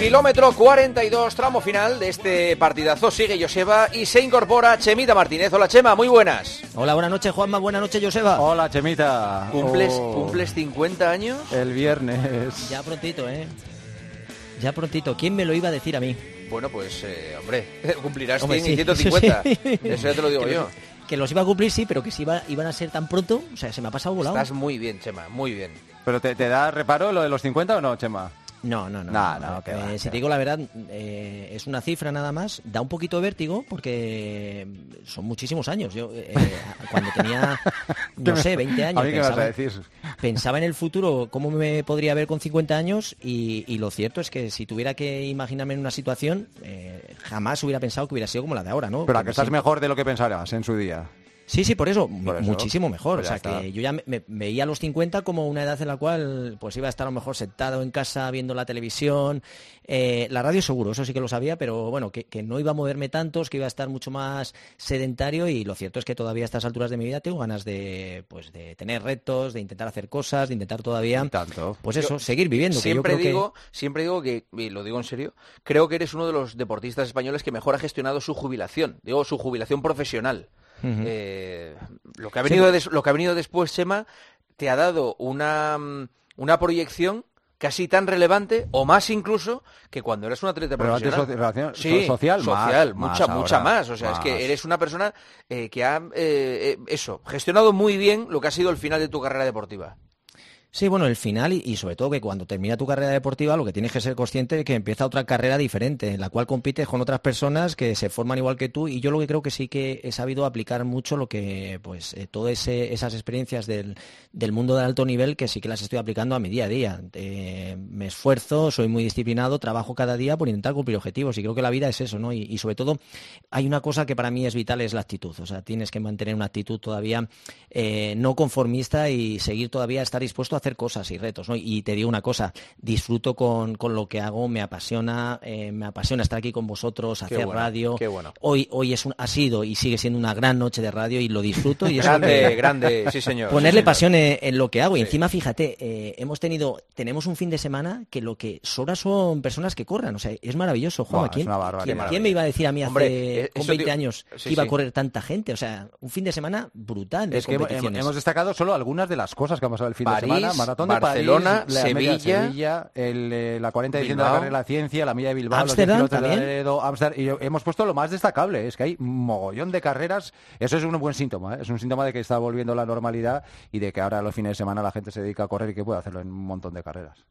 Kilómetro 42, tramo final de este partidazo. Sigue Joseba y se incorpora Chemita Martínez. Hola Chema, muy buenas. Hola, buenas noches Juanma, buenas noches Joseba. Hola Chemita. ¿Cumples, Oh, ¿Cumples 50 años? El viernes. Ya prontito, ¿eh? Ya prontito. ¿Quién me lo iba a decir a mí? Bueno, pues, eh, hombre, cumplirás Hombre, 100 y sí, 150. eso sí. Eso ya te lo digo que yo. Los, que los iba a cumplir, sí, pero que si iba, iban a ser tan pronto, o sea, se me ha pasado volado. Estás muy bien, Chema, muy bien. ¿Pero te, te da reparo lo de los 50 o no, Chema? No, no, no. No, no, que Eh, si te digo la verdad, eh, es una cifra nada más. Da un poquito de vértigo porque son muchísimos años. Yo eh, cuando tenía, no sé, 20 años, ¿A mí qué vas a pensaba, decir? pensaba en el futuro, cómo me podría ver con 50 años y, y lo cierto es que si tuviera que imaginarme en una situación, jamás hubiera pensado que hubiera sido como la de ahora, ¿no? Pero a que estás mejor de lo que pensabas en su día. Sí, sí, por eso, Por eso. muchísimo mejor. Pues o sea, está. que yo ya me, me veía a los 50 como una edad en la cual pues iba a estar a lo mejor sentado en casa viendo la televisión. Eh, la radio seguro, eso sí que lo sabía, pero bueno, que, que no iba a moverme tantos, que iba a estar mucho más sedentario y lo cierto es que todavía a estas alturas de mi vida tengo ganas de, pues, de tener retos, de intentar hacer cosas, de intentar todavía, tanto. pues eso, seguir viviendo. que yo Siempre creo que- digo, siempre digo que, y lo digo en serio, creo que eres uno de los deportistas españoles que mejor ha gestionado su jubilación. Digo, su jubilación profesional. Eh, lo, que ha venido lo que ha venido después, Chema, te ha dado una, mm, una proyección casi tan relevante, o más incluso, que cuando eras un atleta profesional. relación- Sí, social, más, social, más mucha, mucha ahora, más. O sea, es más. que eres una persona eh, que ha, eh, eso, gestionado muy bien lo que ha sido el final de tu carrera deportiva. Sí, bueno, el final y, sobre todo que cuando termina tu carrera deportiva lo que tienes que ser consciente es que empieza otra carrera diferente, en la cual compites con otras personas que se forman igual que tú y yo lo que creo que sí que he sabido aplicar mucho lo que, pues, eh, todas esas experiencias del, mundo de alto nivel que sí que las estoy aplicando a mi día a día. Eh, me esfuerzo, soy muy disciplinado, trabajo cada día por intentar cumplir objetivos y creo que la vida es eso, ¿no? Y, y sobre todo hay una cosa que para mí es vital, es la actitud. O sea, tienes que mantener una actitud todavía eh, no conformista y seguir todavía estar dispuesto a hacer cosas y retos. ¿no? Y te digo una cosa, disfruto con, con lo que hago, me apasiona, eh, me apasiona estar aquí con vosotros, hacer bueno, radio. qué bueno. Hoy, hoy es un, ha sido y sigue siendo una gran noche de radio y lo disfruto. Y Grande, que- grande, sí señor. Ponerle sí, señor. pasión en, en lo que hago. Y encima, fíjate, eh, hemos tenido, tenemos un fin de semana que lo que sobra son personas que corran. O sea, es maravilloso, es ¿Quién, quién- quién me iba a decir a mí hace Hombre, eh, con eso 20 digo- años sí, que iba a correr tanta gente? O sea, un fin de semana brutal Es que hemos, destacado solo algunas de las cosas que han pasado el fin París, de semana. Maratón Barcelona, de París, la media de Sevilla, Sevilla, el, eh, la 40 edición de la carrera de la ciencia, la milla de Bilbao, los 10 Ámsterdam kilómetros de también. Laredo, Ámsterdam, y hemos puesto lo más destacable, es que hay un mogollón de carreras. Eso es un buen síntoma, ¿eh? es un síntoma de que está volviendo la normalidad y de que ahora los fines de semana la gente se dedica a correr y que puede hacerlo en un montón de carreras.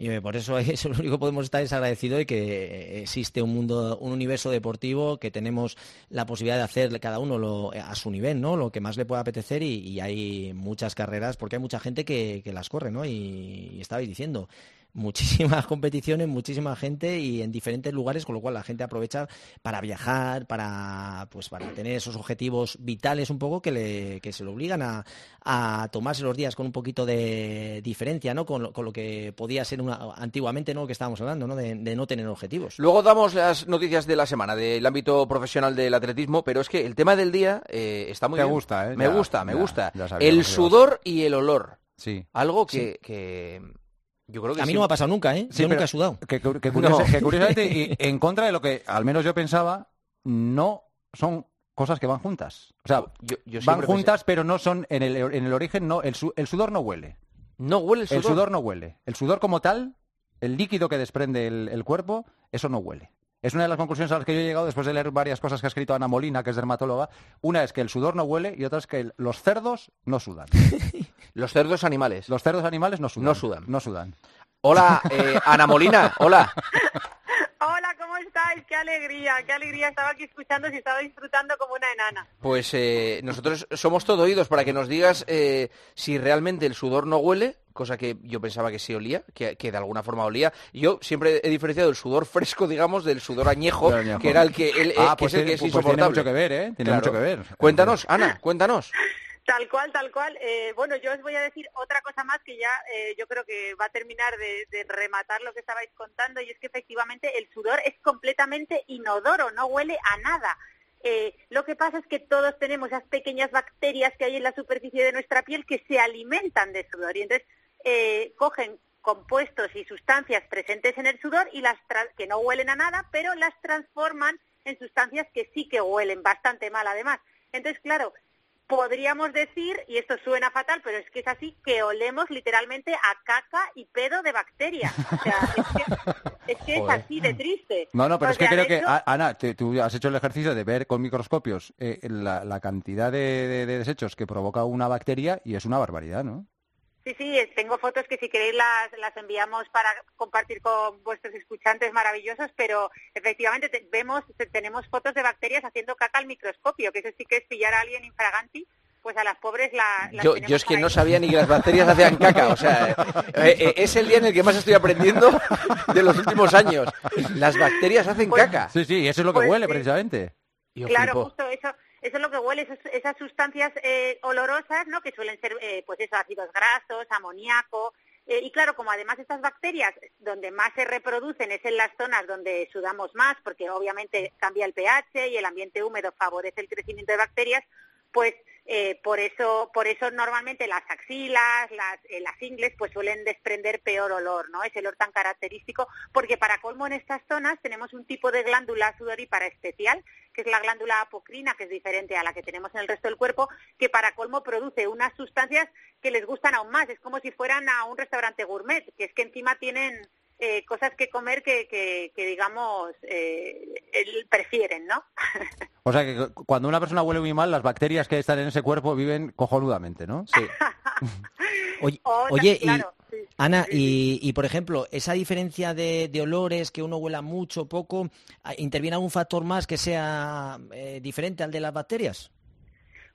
Y eh, por eso es lo único que podemos estar es agradecido de que existe un mundo, un universo deportivo que tenemos la posibilidad de hacer cada uno lo- a su nivel, ¿no? Lo que más le pueda apetecer y, y hay muchas carreras porque hay mucha gente que, que las corre, ¿no? Y, y estabais diciendo muchísimas competiciones, muchísima gente y en diferentes lugares, con lo cual la gente aprovecha para viajar, para pues para tener esos objetivos vitales un poco que le que se le obligan a, a tomarse los días con un poquito de diferencia, ¿no? Con lo, con lo que podía ser una, antiguamente, ¿no? Que estábamos hablando, ¿no? De, de no tener objetivos. Luego damos las noticias de la semana del ámbito profesional del atletismo, pero es que el tema del día eh, está muy Te bien. gusta, ¿eh? Me Ya, gusta, me ya, gusta. ya el sudor y el olor. Sí. Algo que, que yo creo que A mí sí- no me ha pasado nunca, ¿eh? Sí, Yo nunca he sudado. Que, que- que curiosa- No. que curiosamente, y en contra de lo que al menos yo pensaba, no son cosas que van juntas. O sea, yo, yo van juntas, pero no son en el, en el origen, no, el, su- el sudor no huele. No huele el sudor. El sudor no huele. El sudor como tal, el líquido que desprende el, el cuerpo, eso no huele. Es una de las conclusiones a las que yo he llegado después de leer varias cosas que ha escrito Ana Molina, que es dermatóloga. Una es que el sudor no huele y otra es que el- los cerdos no sudan. Los cerdos animales. Los cerdos animales no sudan. No sudan. No sudan. Hola, eh, Ana Molina. Hola. Alegría, qué alegría. Estaba aquí escuchando y estaba disfrutando como una enana. Pues eh, nosotros somos todo oídos para que nos digas eh, si realmente el sudor no huele, cosa que yo pensaba que sí olía, que, que de alguna forma olía. Yo siempre he diferenciado el sudor fresco, digamos, del sudor añejo, que era el que, el, eh, Ah, que pues, es el que tiene, es pues tiene insoportable. mucho que ver, ¿eh? Tiene Claro. mucho que ver. Cuéntanos, Ana, cuéntanos. Tal cual, tal cual. Eh, bueno, yo os voy a decir otra cosa más que ya eh, yo creo que va a terminar de, rematar lo que estabais contando y es que efectivamente el sudor es completamente inodoro, no huele a nada. Eh, lo que pasa es que todos tenemos esas pequeñas bacterias que hay en la superficie de nuestra piel que se alimentan de sudor y entonces eh, cogen compuestos y sustancias presentes en el sudor y las que no huelen a nada, pero las transforman en sustancias que sí que huelen bastante mal además. Entonces, claro, podríamos decir, y esto suena fatal, pero es que es así, que olemos literalmente a caca y pedo de bacterias. O sea, es que es, así de triste. No, no, pero es que creo que, Ana, tú has hecho el ejercicio de ver con microscopios eh, la, cantidad de desechos que provoca una bacteria y es una barbaridad, ¿no? Sí, sí, tengo fotos que si queréis las, las enviamos para compartir con vuestros escuchantes maravillosos, pero efectivamente vemos, tenemos fotos de bacterias haciendo caca al microscopio, que eso sí que es pillar a alguien infraganti pues a las pobres la, yo, yo es que no sabía ni que las bacterias hacían caca, o sea, eh, eh, es el día en el que más estoy aprendiendo de los últimos años. Las bacterias hacen pues caca. Sí, sí, eso es lo que pues huele precisamente. claro, justo eso eso es lo que huele, esas, sustancias eh, olorosas, ¿no? Que suelen ser, eh, pues eso, ácidos grasos, amoníaco. Eh, y claro, como además estas bacterias donde más se reproducen es en las zonas donde sudamos más, porque obviamente cambia el pH y el ambiente húmedo favorece el crecimiento de bacterias, pues eh, por eso por eso normalmente las axilas, las, eh, las ingles, pues suelen desprender peor olor, ¿no? Ese olor tan característico, porque para colmo en estas zonas tenemos un tipo de glándula sudorípara especial, que es la glándula apocrina, que es diferente a la que tenemos en el resto del cuerpo, que para colmo produce unas sustancias que les gustan aún más. Es como si fueran a un restaurante gourmet, que es que encima tienen eh, cosas que comer que, que, digamos, eh, prefieren, ¿no? o sea que cuando una persona huele muy mal, las bacterias que están en ese cuerpo viven cojonudamente, ¿no? Sí. oye, y, Ana, Y, por ejemplo, esa diferencia de, olores, que uno huela mucho, poco, ¿interviene algún factor más que sea eh, diferente al de las bacterias?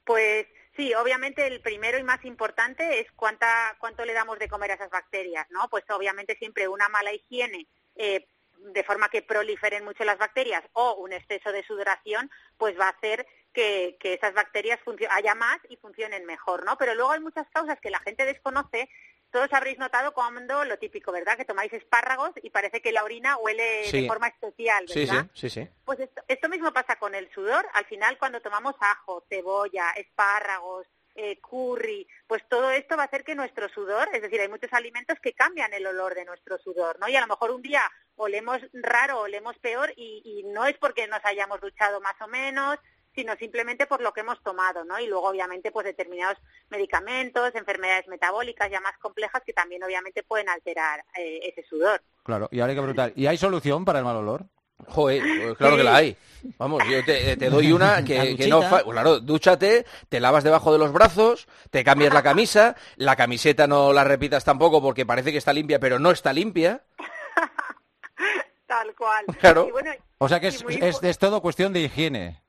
Pues Sí, obviamente el primero y más importante es cuánta, cuánto le damos de comer a esas bacterias, ¿no? Pues obviamente siempre una mala higiene eh, de forma que proliferen mucho las bacterias o un exceso de sudoración, pues va a hacer que, que esas bacterias haya más y funcionen mejor, ¿no? Pero luego hay muchas causas que la gente desconoce todos habréis notado cuando lo típico, ¿verdad? Que tomáis espárragos y parece que la orina huele de forma especial, ¿verdad? Sí, sí, sí. Pues esto, mismo pasa con el sudor. Al final, cuando tomamos ajo, cebolla, espárragos, eh, curry, pues todo esto va a hacer que nuestro sudor, es decir, hay muchos alimentos que cambian el olor de nuestro sudor, ¿no? Y a lo mejor un día olemos raro, olemos peor y, y no es porque nos hayamos duchado más o menos, sino simplemente por lo que hemos tomado, ¿no? Y luego, obviamente, pues determinados medicamentos, enfermedades metabólicas ya más complejas que también, obviamente, pueden alterar eh, ese sudor. Claro, y ahora hay que preguntar, ¿y hay solución para el mal olor? Joder, pues claro que la hay. Vamos, yo te, doy una que, que no... Claro, dúchate, te lavas debajo de los brazos, te cambias la camisa, la camiseta no la repitas tampoco porque parece que está limpia, pero no está limpia. Tal cual. Claro. o sea que es, es todo cuestión de higiene.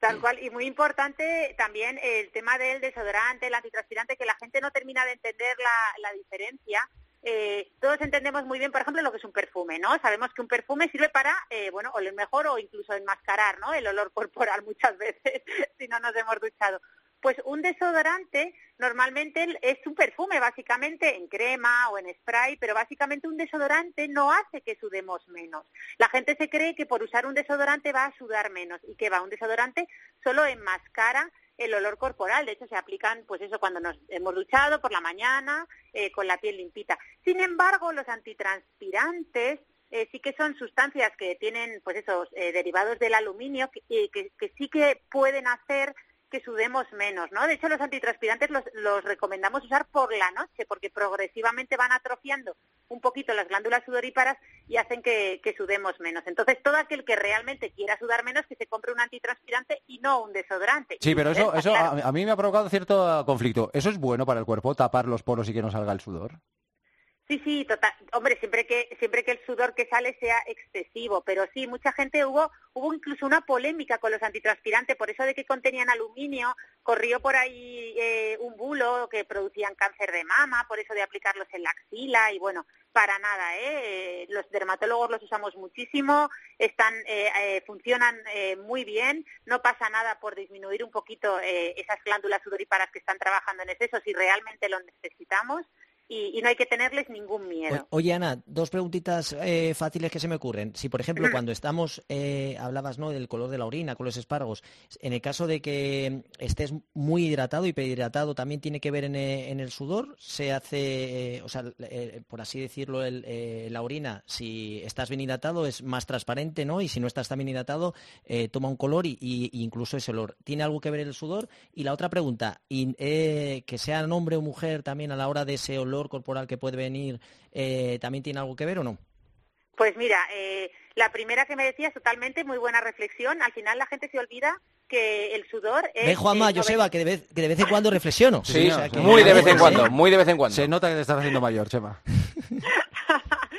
Tal cual, y muy importante también el tema del desodorante, el antitranspirante, que la gente no termina de entender la, diferencia. Eh, todos entendemos muy bien, por ejemplo, lo que es un perfume, ¿no? Sabemos que un perfume sirve para, eh, bueno, oler mejor o incluso enmascarar, ¿no? El olor corporal muchas veces, si no nos hemos duchado. Pues un desodorante normalmente es un perfume básicamente en crema o en spray, pero básicamente un desodorante no hace que sudemos menos. La gente se cree que por usar un desodorante va a sudar menos y que va un desodorante solo enmascara el olor corporal. De hecho, se aplican, pues eso, cuando nos hemos duchado por la mañana, eh, con la piel limpita. Sin embargo, los antitranspirantes eh, sí que son sustancias que tienen, pues esos eh, derivados del aluminio, que, que sí que pueden hacer que sudemos menos, ¿no? De hecho, los antitranspirantes los, los recomendamos usar por la noche porque progresivamente van atrofiando un poquito las glándulas sudoríparas y hacen que, sudemos menos. Entonces, todo aquel que realmente quiera sudar menos, que se compre un antitranspirante y no un desodorante. Sí, pero eso, eso a, mí me ha provocado cierto conflicto. ¿Eso es bueno para el cuerpo, tapar los poros y que no salga el sudor? Sí, sí, total. Hombre, siempre que siempre que el sudor que sale sea excesivo, pero sí, mucha gente hubo hubo incluso una polémica con los antitranspirantes por eso de que contenían aluminio, corrió por ahí eh, un bulo que producían cáncer de mama, por eso de aplicarlos en la axila y bueno, para nada, ¿eh? Los dermatólogos los usamos muchísimo, están eh, eh funcionan eh, muy bien, no pasa nada por disminuir un poquito esas glándulas sudoríparas que están trabajando en exceso si realmente lo necesitamos y, no hay que tenerles ningún miedo. oye, Ana, dos preguntitas eh, fáciles que se me ocurren. Si, por ejemplo, cuando estamos, eh, hablabas ¿no? del color de la orina con los espárragos, en el caso de que estés muy hidratado, y hidratado ¿también tiene que ver en, eh, el sudor? ¿Se hace, o sea, por así decirlo, la orina, si estás bien hidratado, es más transparente, ¿no? Y si no estás tan bien hidratado, toma un color y, incluso ese olor. ¿Tiene algo que ver el sudor? Y la otra pregunta, que sea hombre o mujer también a la hora de ese olor corporal que puede venir eh, también tiene algo que ver o no? Pues mira, eh, la primera que me decías, totalmente, muy buena reflexión. Al final la gente se olvida que el sudor es... Ve, Juanma, Joseba, que de, vez, que de vez en cuando reflexiono. Sí, muy de vez en cuando, muy de vez en cuando. Se nota que te estás haciendo mayor, Chema.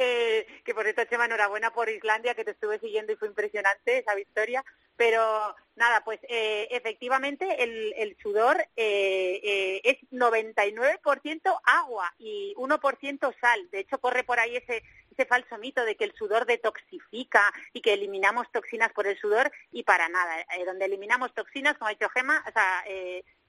Eh, que por cierto, Chema, enhorabuena por Islandia, que te estuve siguiendo y fue impresionante esa victoria. Pero nada, pues eh, efectivamente el, sudor eh, eh, es 99% agua y 1% sal. De hecho, corre por ahí ese, ese falso mito de que el sudor detoxifica y que eliminamos toxinas por el sudor y para nada. donde eliminamos toxinas, como ha dicho Gema, o sea,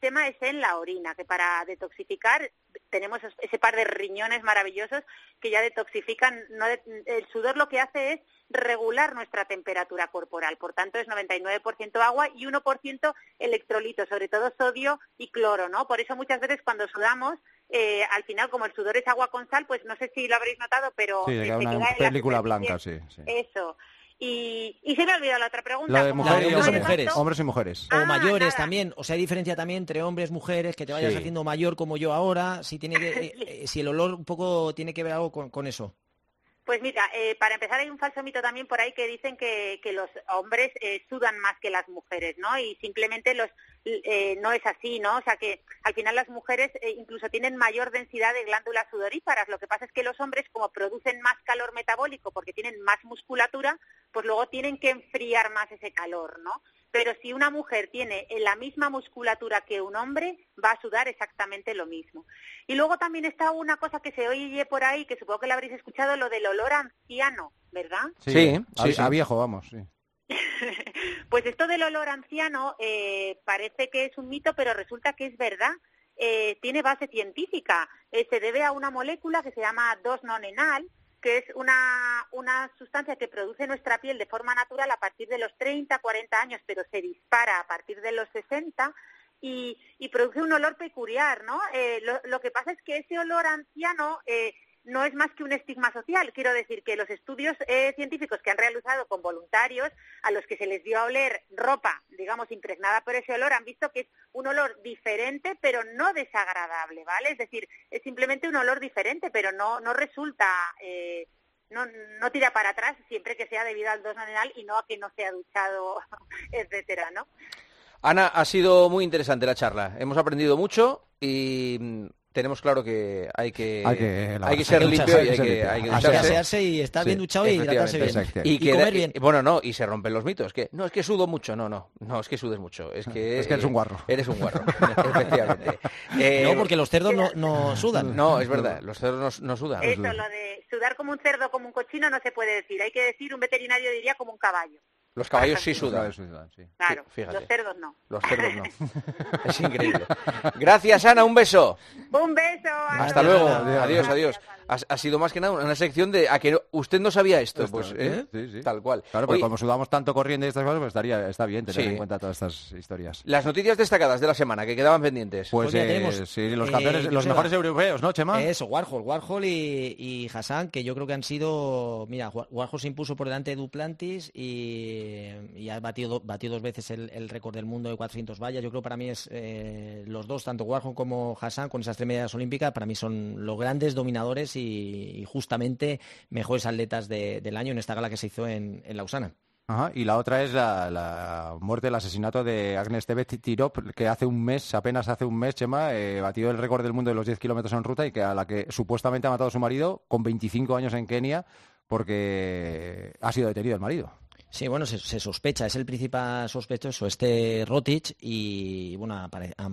tema es en la orina, que para detoxificar tenemos ese par de riñones maravillosos que ya detoxifican. No el sudor lo que hace es regular nuestra temperatura corporal. Por tanto, es 99% agua y 1% electrolitos, sobre todo sodio y cloro, ¿no? Por eso muchas veces cuando sudamos, eh, al final, como el sudor es agua con sal, pues no sé si lo habréis notado, pero... Sí, se una película blanca, sí, Eso. Y, se me ha olvidado la otra pregunta. La de mujeres, y mujeres. Hombres y mujeres. o ah, mayores también. O sea, hay diferencia también entre hombres y mujeres, que te vayas haciendo mayor como yo ahora, si tiene eh, eh, si el olor un poco tiene que ver algo con eso. Pues mira, eh, para empezar hay un falso mito también por ahí que dicen que, los hombres eh, sudan más que las mujeres, ¿no? Y simplemente los eh, no es así, ¿no? O sea que al final las mujeres incluso tienen mayor densidad de glándulas sudoríparas. Lo que pasa es que los hombres, como producen más calor metabólico porque tienen más musculatura, pues luego tienen que enfriar más ese calor, ¿no? pero si una mujer tiene la misma musculatura que un hombre, va a sudar exactamente lo mismo. Y luego también está una cosa que se oye por ahí, que supongo que la habréis escuchado, lo del olor anciano, ¿verdad? Sí, a, viejo, vamos, sí. pues esto del olor anciano eh, parece que es un mito, pero resulta que es verdad. Eh, tiene base científica. Eh, se debe a una molécula que se llama 2-nonenal, que es una, una sustancia que produce nuestra piel de forma natural a partir de los 30, 40 años, pero se dispara a partir de los 60 y, y produce un olor peculiar, ¿no? Eh, lo, que pasa es que ese olor anciano eh, no es más que un estigma social. Quiero decir que los estudios eh, científicos que han realizado con voluntarios a los que se les dio a oler ropa, digamos, impregnada por ese olor, han visto que es un olor diferente, pero no desagradable, ¿vale? Es decir, es simplemente un olor diferente, pero no, no resulta... Eh, no, no tira para atrás siempre que sea debido al dos anal y no a que no sea duchado, etcétera, ¿no? Ana, ha sido muy interesante la charla. Hemos aprendido mucho y tenemos claro que hay que, hay que, ser limpio y hay que, hay ducharse. y estar bien duchado y hidratarse bien. Y, comer bien. bueno, no, y se rompen los mitos. Que no, es que sudo mucho. No, no, no, es que sudes mucho. Es que, es que eres un guarro. Eres un guarro, efectivamente. no, porque los cerdos no, no, sudan. No, es verdad, los cerdos no, sudan. Eso, lo de sudar como un cerdo, como un cochino, no se puede decir. Hay que decir, un veterinario diría como un caballo. Los caballos sí sudan. Claro, los cerdos no. Los cerdos no. es increíble. Gracias, Ana, un beso. Un beso. Hasta luego. Adiós, adiós. Ha, sido más que nada una sección de a que usted no sabía esto, pues ¿eh? tal cual. Claro, pero como sudamos tanto corriendo y estas cosas, pues estaría, está bien tener en cuenta todas estas historias. Las noticias destacadas de la semana que quedaban pendientes. Pues, pues eh, sí, los campeones, eh, los mejores europeos, ¿no, Chema? Eso, Warhol, Warhol y, y Hassan, que yo creo que han sido, mira, Warhol se impuso por delante de Duplantis y y ha batido, dos veces el, récord del mundo de 400 vallas. Yo creo que para mí es eh, los dos, tanto Warhol como Hassan, con esas tres medallas olímpicas, para mí son los grandes dominadores y, justamente mejores atletas del año en esta gala que se hizo en, Lausana. y la otra es la, muerte, el asesinato de Agnes Tebet Tirop, que hace un mes, apenas hace un mes, Chema, eh, batió el récord del mundo de los 10 kilómetros en ruta y que a la que supuestamente ha matado a su marido con 25 años en Kenia porque ha sido detenido el marido. Sí, bueno, se, sospecha, es el principal sospechoso, este Rotich, y bueno,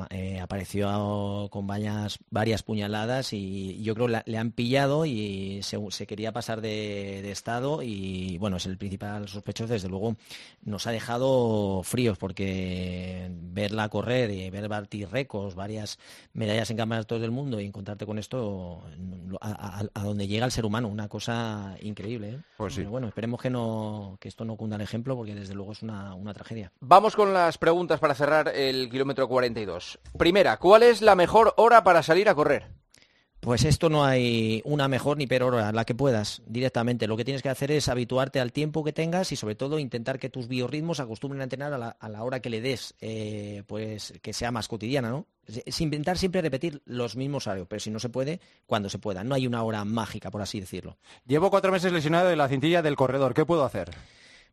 eh, apareció con varias, varias puñaladas y yo creo que le han pillado y se, quería pasar de, estado y bueno, es el principal sospechoso, desde luego nos ha dejado fríos porque verla correr y ver batir récords, varias medallas en campeonatos del mundo y encontrarte con esto a, donde llega el ser humano, una cosa increíble. ¿eh? Pues sí. bueno, esperemos que no que esto no al ejemplo porque desde luego es una, una tragedia. Vamos con las preguntas para cerrar el kilómetro 42. Primera, ¿cuál es la mejor hora para salir a correr? Pues esto no hay una mejor ni peor hora, la que puedas directamente. Lo que tienes que hacer es habituarte al tiempo que tengas y sobre todo intentar que tus biorritmos acostumbren a entrenar a la, hora que le des, eh, pues que sea más cotidiana, ¿no? Es intentar siempre repetir los mismos horarios, pero si no se puede, cuando se pueda. No hay una hora mágica, por así decirlo. Llevo cuatro meses lesionado de la cintilla del corredor. ¿Qué puedo hacer?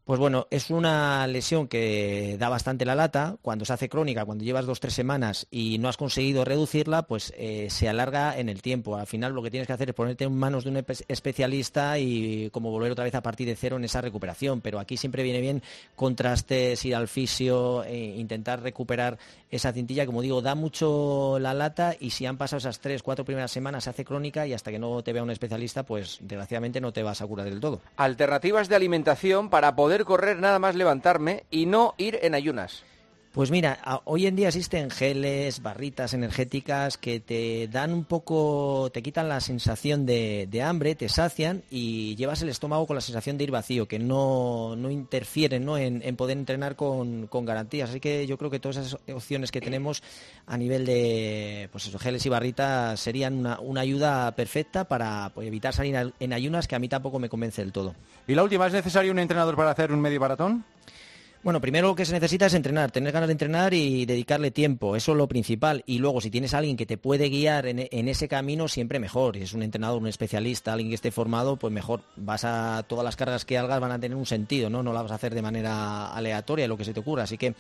Pues bueno, es una lesión que da bastante la lata. Cuando se hace crónica, cuando llevas dos tres semanas y no has conseguido reducirla, pues eh, se alarga en el tiempo. Al final lo que tienes que hacer es ponerte en manos de un especialista y como volver otra vez a partir de cero en esa recuperación. Pero aquí siempre viene bien contrastes, ir al fisio, e intentar recuperar esa cintilla. Como digo, da mucho la lata y si han pasado esas tres, cuatro primeras semanas se hace crónica y hasta que no te vea un especialista, pues desgraciadamente no te vas a curar del todo. Alternativas de alimentación para poder correr nada más levantarme y no ir en ayunas. Pues mira, hoy en día existen geles, barritas energéticas que te dan un poco, te quitan la sensación de, hambre, te sacian y llevas el estómago con la sensación de ir vacío, que no, no interfieren ¿no? En, poder entrenar con, garantías. Así que yo creo que todas esas opciones que tenemos a nivel de pues geles y barritas serían una, una ayuda perfecta para pues, evitar salir en ayunas, que a mí tampoco me convence del todo. ¿Y la última, es necesario un entrenador para hacer un medio maratón? Bueno, primero lo que se necesita es entrenar, tener ganas de entrenar y dedicarle tiempo, eso es lo principal. Y luego, si tienes a alguien que te puede guiar en, ese camino, siempre mejor. Si es un entrenador, un especialista, alguien que esté formado, pues mejor. Vas a todas las cargas que hagas van a tener un sentido, ¿no? No las vas a hacer de manera aleatoria, lo que se te ocurra. Así que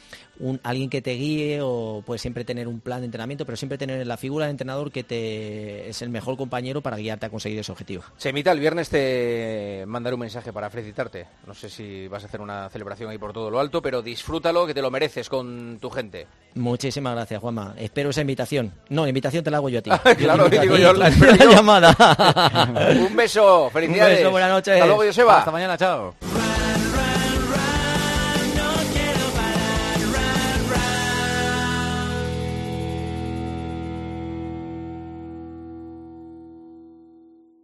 alguien que te guíe o puede siempre tener un plan de entrenamiento, pero siempre tener la figura de entrenador que te es el mejor compañero para guiarte a conseguir ese objetivo. Semita, el viernes te mandaré un mensaje para felicitarte. No sé si vas a hacer una celebración ahí por todo lo alto pero disfrútalo que te lo mereces con tu gente. Muchísimas gracias, Juanma. Espero esa invitación. No, la invitación te la hago yo a ti. claro, digo yo, la, llamada. Un beso, felicidades. Un beso, buenas noches. Hasta luego, Joseba. Hasta mañana, chao.